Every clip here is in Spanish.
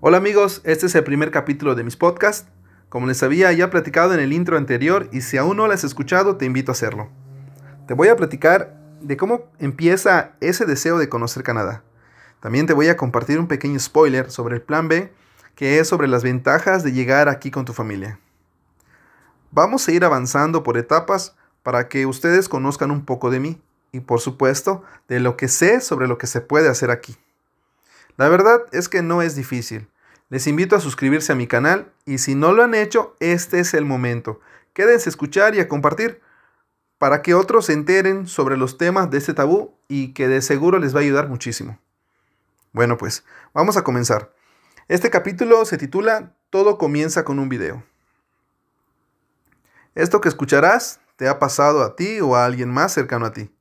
Hola amigos, este es el primer capítulo de mis podcasts. Como les había ya platicado en el intro anterior y si aún no lo has escuchado, te invito a hacerlo. Te voy a platicar de cómo empieza ese deseo de conocer Canadá. También te voy a compartir un pequeño spoiler sobre el plan B, que es sobre las ventajas de llegar aquí con tu familia. Vamos a ir avanzando por etapas para que ustedes conozcan un poco de mí y por supuesto de lo que sé sobre lo que se puede hacer aquí. La verdad es que no es difícil. Les invito a suscribirse a mi canal y si no lo han hecho, este es el momento. Quédense a escuchar y a compartir para que otros se enteren sobre los temas de este tabú y que de seguro les va a ayudar muchísimo. Bueno, pues vamos a comenzar. Este capítulo se titula Todo comienza con un video. Esto que escucharás te ha pasado a ti o a alguien más cercano a ti.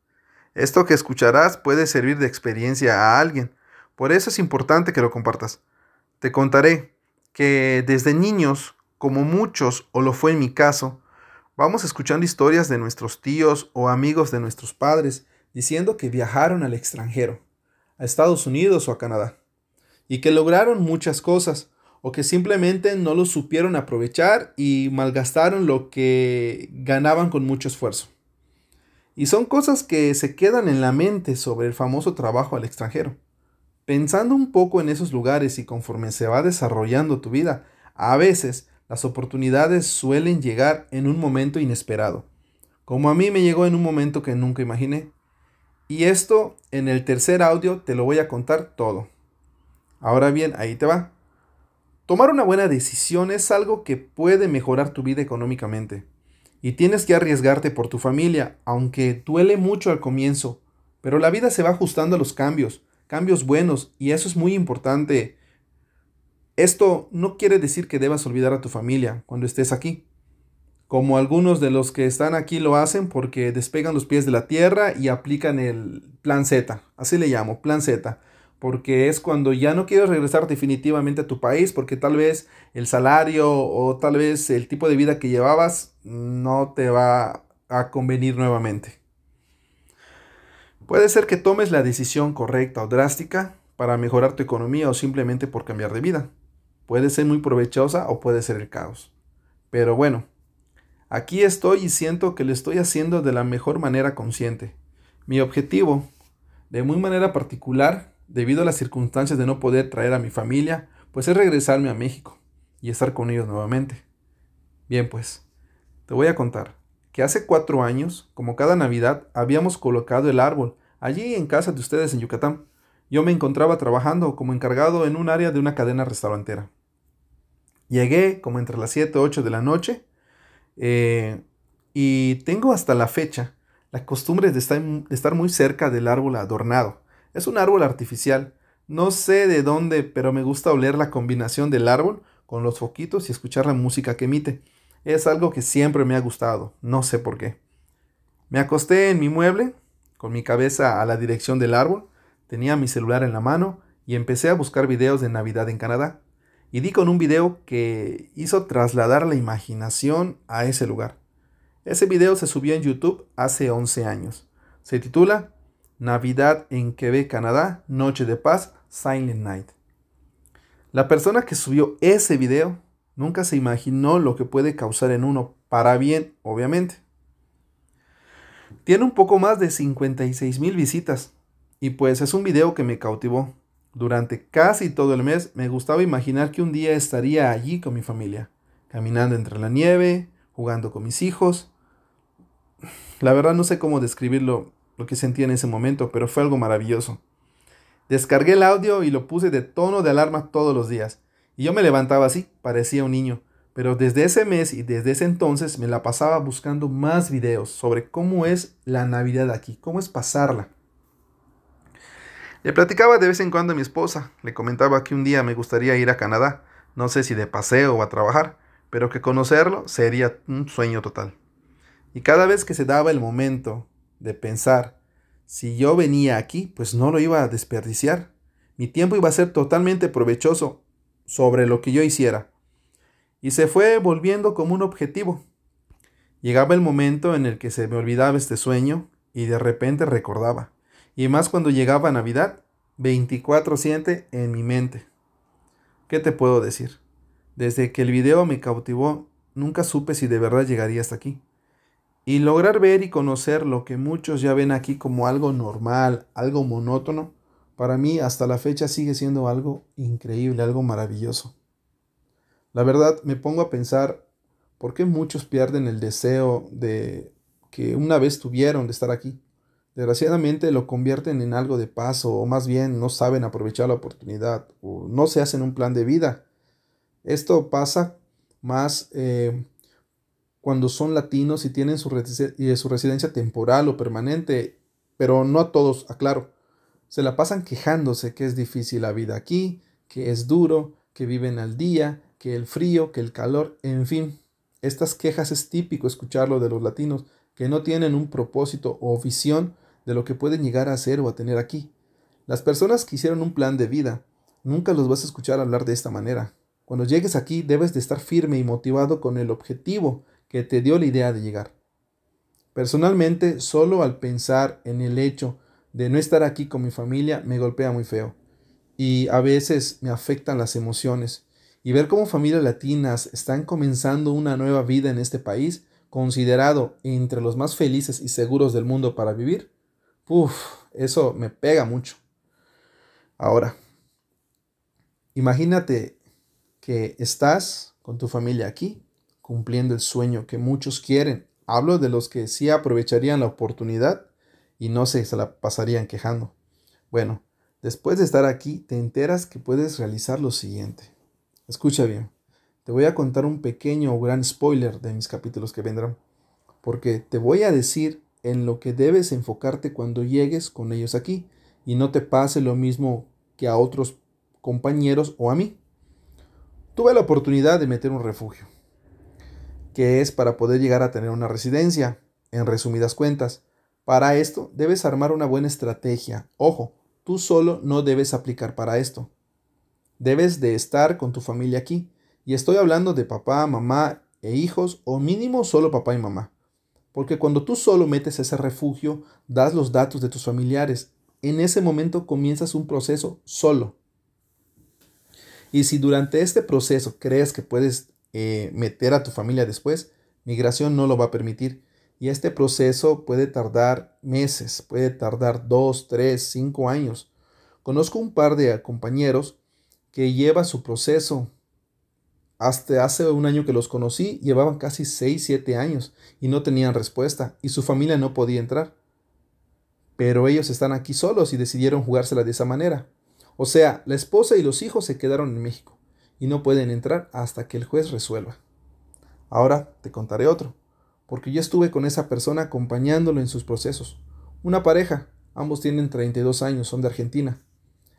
Esto que escucharás puede servir de experiencia a alguien, por eso es importante que lo compartas. Te contaré que desde niños, como muchos, o lo fue en mi caso, vamos escuchando historias de nuestros tíos o amigos de nuestros padres diciendo que viajaron al extranjero, a Estados Unidos o a Canadá, y que lograron muchas cosas, o que simplemente no lo supieron aprovechar y malgastaron lo que ganaban con mucho esfuerzo. Y son cosas que se quedan en la mente sobre el famoso trabajo al extranjero. Pensando un poco en esos lugares y conforme se va desarrollando tu vida, a veces las oportunidades suelen llegar en un momento inesperado, como a mí me llegó en un momento que nunca imaginé. Y esto en el tercer audio te lo voy a contar todo. Ahora bien, ahí te va. Tomar una buena decisión es algo que puede mejorar tu vida económicamente. Y tienes que arriesgarte por tu familia, aunque duele mucho al comienzo. Pero la vida se va ajustando a los cambios, cambios buenos, y eso es muy importante. Esto no quiere decir que debas olvidar a tu familia cuando estés aquí. Como algunos de los que están aquí lo hacen porque despegan los pies de la tierra y aplican el plan Z. Así le llamo, plan Z porque es cuando ya no quieres regresar definitivamente a tu país, porque tal vez el salario o tal vez el tipo de vida que llevabas no te va a convenir nuevamente. Puede ser que tomes la decisión correcta o drástica para mejorar tu economía o simplemente por cambiar de vida. Puede ser muy provechosa o puede ser el caos. Pero bueno, aquí estoy y siento que lo estoy haciendo de la mejor manera consciente. Mi objetivo, de muy manera particular, debido a las circunstancias de no poder traer a mi familia, pues es regresarme a México y estar con ellos nuevamente. Bien, pues, te voy a contar que hace cuatro años, como cada Navidad, habíamos colocado el árbol allí en casa de ustedes en Yucatán. Yo me encontraba trabajando como encargado en un área de una cadena restaurantera. Llegué como entre las 7 o 8 de la noche eh, y tengo hasta la fecha la costumbre de estar, de estar muy cerca del árbol adornado. Es un árbol artificial. No sé de dónde, pero me gusta oler la combinación del árbol con los foquitos y escuchar la música que emite. Es algo que siempre me ha gustado, no sé por qué. Me acosté en mi mueble, con mi cabeza a la dirección del árbol, tenía mi celular en la mano y empecé a buscar videos de Navidad en Canadá. Y di con un video que hizo trasladar la imaginación a ese lugar. Ese video se subió en YouTube hace 11 años. Se titula Navidad en Quebec, Canadá, Noche de Paz, Silent Night. La persona que subió ese video nunca se imaginó lo que puede causar en uno, para bien, obviamente. Tiene un poco más de 56 mil visitas y pues es un video que me cautivó. Durante casi todo el mes me gustaba imaginar que un día estaría allí con mi familia, caminando entre la nieve, jugando con mis hijos. La verdad no sé cómo describirlo lo que sentí en ese momento, pero fue algo maravilloso. Descargué el audio y lo puse de tono de alarma todos los días. Y yo me levantaba así, parecía un niño. Pero desde ese mes y desde ese entonces me la pasaba buscando más videos sobre cómo es la Navidad aquí, cómo es pasarla. Le platicaba de vez en cuando a mi esposa, le comentaba que un día me gustaría ir a Canadá, no sé si de paseo o a trabajar, pero que conocerlo sería un sueño total. Y cada vez que se daba el momento de pensar, si yo venía aquí, pues no lo iba a desperdiciar. Mi tiempo iba a ser totalmente provechoso sobre lo que yo hiciera. Y se fue volviendo como un objetivo. Llegaba el momento en el que se me olvidaba este sueño y de repente recordaba. Y más cuando llegaba Navidad, 24-7 en mi mente. ¿Qué te puedo decir? Desde que el video me cautivó, nunca supe si de verdad llegaría hasta aquí. Y lograr ver y conocer lo que muchos ya ven aquí como algo normal, algo monótono, para mí hasta la fecha sigue siendo algo increíble, algo maravilloso. La verdad me pongo a pensar por qué muchos pierden el deseo de que una vez tuvieron de estar aquí. Desgraciadamente lo convierten en algo de paso o más bien no saben aprovechar la oportunidad o no se hacen un plan de vida. Esto pasa más eh, cuando son latinos y tienen su, su residencia temporal o permanente, pero no a todos, aclaro. Se la pasan quejándose que es difícil la vida aquí, que es duro, que viven al día, que el frío, que el calor, en fin. Estas quejas es típico escucharlo de los latinos que no tienen un propósito o visión de lo que pueden llegar a hacer o a tener aquí. Las personas que hicieron un plan de vida, nunca los vas a escuchar hablar de esta manera. Cuando llegues aquí debes de estar firme y motivado con el objetivo que te dio la idea de llegar. Personalmente, solo al pensar en el hecho de no estar aquí con mi familia me golpea muy feo. Y a veces me afectan las emociones. Y ver cómo familias latinas están comenzando una nueva vida en este país, considerado entre los más felices y seguros del mundo para vivir, uff, eso me pega mucho. Ahora, imagínate que estás con tu familia aquí cumpliendo el sueño que muchos quieren. Hablo de los que sí aprovecharían la oportunidad y no se, se la pasarían quejando. Bueno, después de estar aquí, te enteras que puedes realizar lo siguiente. Escucha bien, te voy a contar un pequeño o gran spoiler de mis capítulos que vendrán, porque te voy a decir en lo que debes enfocarte cuando llegues con ellos aquí y no te pase lo mismo que a otros compañeros o a mí. Tuve la oportunidad de meter un refugio que es para poder llegar a tener una residencia, en resumidas cuentas. Para esto debes armar una buena estrategia. Ojo, tú solo no debes aplicar para esto. Debes de estar con tu familia aquí. Y estoy hablando de papá, mamá e hijos o mínimo solo papá y mamá. Porque cuando tú solo metes ese refugio, das los datos de tus familiares. En ese momento comienzas un proceso solo. Y si durante este proceso crees que puedes eh, meter a tu familia después, migración no lo va a permitir. Y este proceso puede tardar meses, puede tardar dos, tres, cinco años. Conozco un par de compañeros que lleva su proceso. Hasta hace un año que los conocí, llevaban casi seis, siete años y no tenían respuesta y su familia no podía entrar. Pero ellos están aquí solos y decidieron jugársela de esa manera. O sea, la esposa y los hijos se quedaron en México y no pueden entrar hasta que el juez resuelva. Ahora te contaré otro, porque yo estuve con esa persona acompañándolo en sus procesos. Una pareja, ambos tienen 32 años, son de Argentina.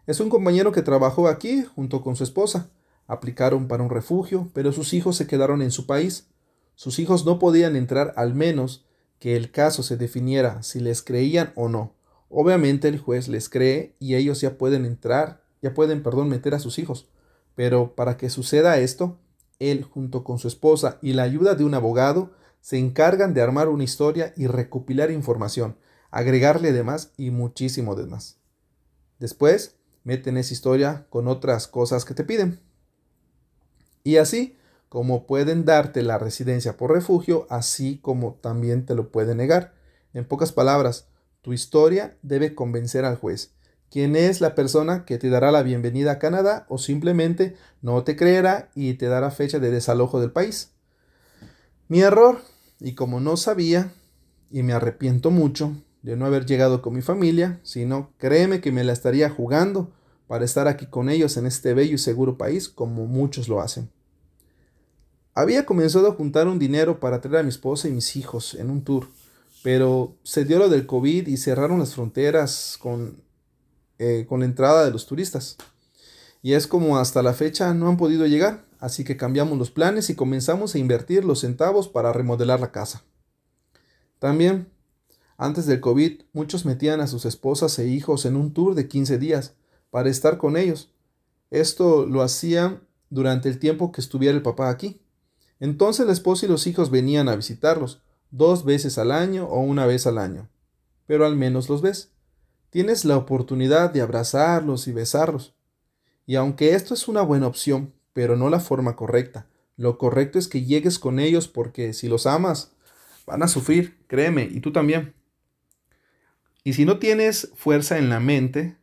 Es un compañero que trabajó aquí junto con su esposa. Aplicaron para un refugio, pero sus hijos se quedaron en su país. Sus hijos no podían entrar al menos que el caso se definiera si les creían o no. Obviamente el juez les cree y ellos ya pueden entrar, ya pueden, perdón, meter a sus hijos. Pero para que suceda esto, él junto con su esposa y la ayuda de un abogado se encargan de armar una historia y recopilar información, agregarle demás y muchísimo demás. Después, meten esa historia con otras cosas que te piden. Y así como pueden darte la residencia por refugio, así como también te lo pueden negar. En pocas palabras, tu historia debe convencer al juez quién es la persona que te dará la bienvenida a Canadá o simplemente no te creerá y te dará fecha de desalojo del país. Mi error, y como no sabía, y me arrepiento mucho de no haber llegado con mi familia, sino créeme que me la estaría jugando para estar aquí con ellos en este bello y seguro país como muchos lo hacen. Había comenzado a juntar un dinero para traer a mi esposa y mis hijos en un tour, pero se dio lo del COVID y cerraron las fronteras con eh, con la entrada de los turistas. Y es como hasta la fecha no han podido llegar, así que cambiamos los planes y comenzamos a invertir los centavos para remodelar la casa. También, antes del COVID, muchos metían a sus esposas e hijos en un tour de 15 días para estar con ellos. Esto lo hacían durante el tiempo que estuviera el papá aquí. Entonces la esposa y los hijos venían a visitarlos, dos veces al año o una vez al año. Pero al menos los ves tienes la oportunidad de abrazarlos y besarlos. Y aunque esto es una buena opción, pero no la forma correcta, lo correcto es que llegues con ellos porque si los amas, van a sufrir, créeme, y tú también. Y si no tienes fuerza en la mente,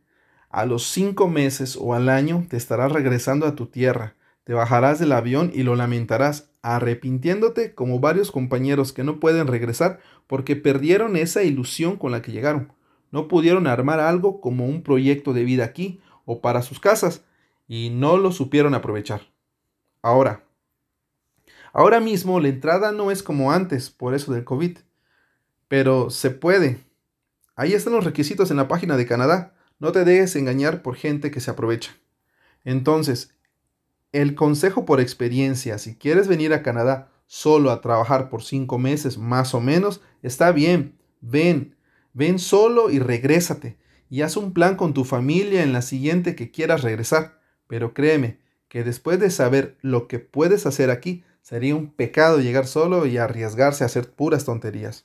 a los cinco meses o al año te estarás regresando a tu tierra, te bajarás del avión y lo lamentarás, arrepintiéndote como varios compañeros que no pueden regresar porque perdieron esa ilusión con la que llegaron. No pudieron armar algo como un proyecto de vida aquí o para sus casas y no lo supieron aprovechar. Ahora, Ahora mismo la entrada no es como antes, por eso del COVID, pero se puede. Ahí están los requisitos en la página de Canadá. No te dejes engañar por gente que se aprovecha. Entonces, el consejo por experiencia, si quieres venir a Canadá solo a trabajar por cinco meses más o menos, está bien. Ven, ven solo y regrésate. Y haz un plan con tu familia en la siguiente que quieras regresar. Pero créeme que después de saber lo que puedes hacer aquí, Sería un pecado llegar solo y arriesgarse a hacer puras tonterías.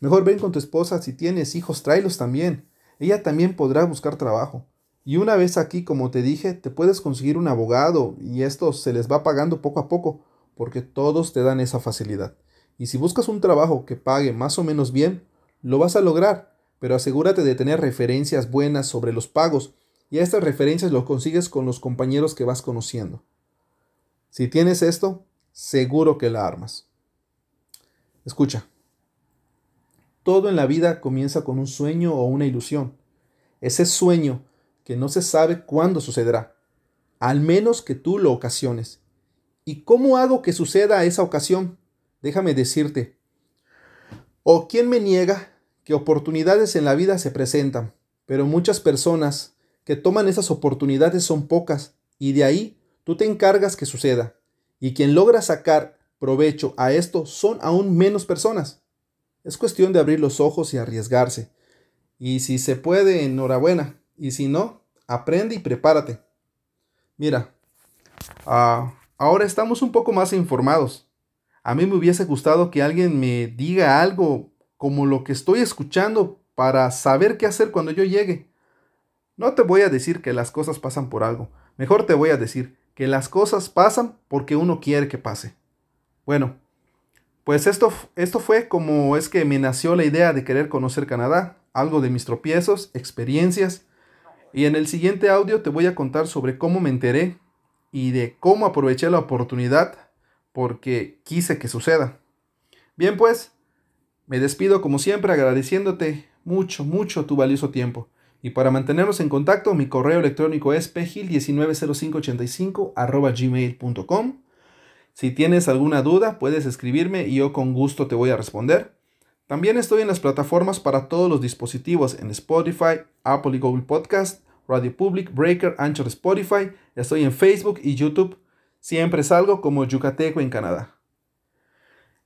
Mejor ven con tu esposa, si tienes hijos, tráelos también. Ella también podrá buscar trabajo. Y una vez aquí, como te dije, te puedes conseguir un abogado y esto se les va pagando poco a poco, porque todos te dan esa facilidad. Y si buscas un trabajo que pague más o menos bien, lo vas a lograr, pero asegúrate de tener referencias buenas sobre los pagos y estas referencias lo consigues con los compañeros que vas conociendo. Si tienes esto, seguro que la armas. Escucha, todo en la vida comienza con un sueño o una ilusión. Ese sueño que no se sabe cuándo sucederá, al menos que tú lo ocasiones. ¿Y cómo hago que suceda esa ocasión? Déjame decirte. ¿O quién me niega que oportunidades en la vida se presentan, pero muchas personas que toman esas oportunidades son pocas y de ahí tú te encargas que suceda? y quien logra sacar provecho a esto son aún menos personas. Es cuestión de abrir los ojos y arriesgarse. Y si se puede, enhorabuena. Y si no, aprende y prepárate. Mira, ah, ahora estamos un poco más informados. A mí me hubiese gustado que alguien me diga algo como lo que estoy escuchando para saber qué hacer cuando yo llegue. No te voy a decir que las cosas pasan por algo. Mejor te voy a decir, que las cosas pasan porque uno quiere que pase. Bueno, pues esto, esto fue como es que me nació la idea de querer conocer Canadá, algo de mis tropiezos, experiencias, y en el siguiente audio te voy a contar sobre cómo me enteré y de cómo aproveché la oportunidad porque quise que suceda. Bien pues, me despido como siempre agradeciéndote mucho, mucho tu valioso tiempo. Y para mantenernos en contacto, mi correo electrónico es pegil190585 gmail.com. Si tienes alguna duda, puedes escribirme y yo con gusto te voy a responder. También estoy en las plataformas para todos los dispositivos en Spotify, Apple y Google Podcast, Radio Public, Breaker, Anchor Spotify. Estoy en Facebook y YouTube. Siempre salgo como Yucateco en Canadá.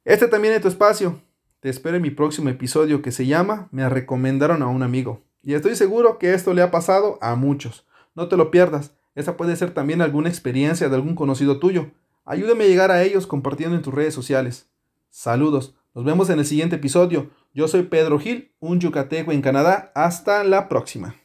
Este también es tu espacio. Te espero en mi próximo episodio que se llama Me recomendaron a un amigo. Y estoy seguro que esto le ha pasado a muchos. No te lo pierdas. Esa puede ser también alguna experiencia de algún conocido tuyo. Ayúdame a llegar a ellos compartiendo en tus redes sociales. Saludos. Nos vemos en el siguiente episodio. Yo soy Pedro Gil, un yucateco en Canadá. Hasta la próxima.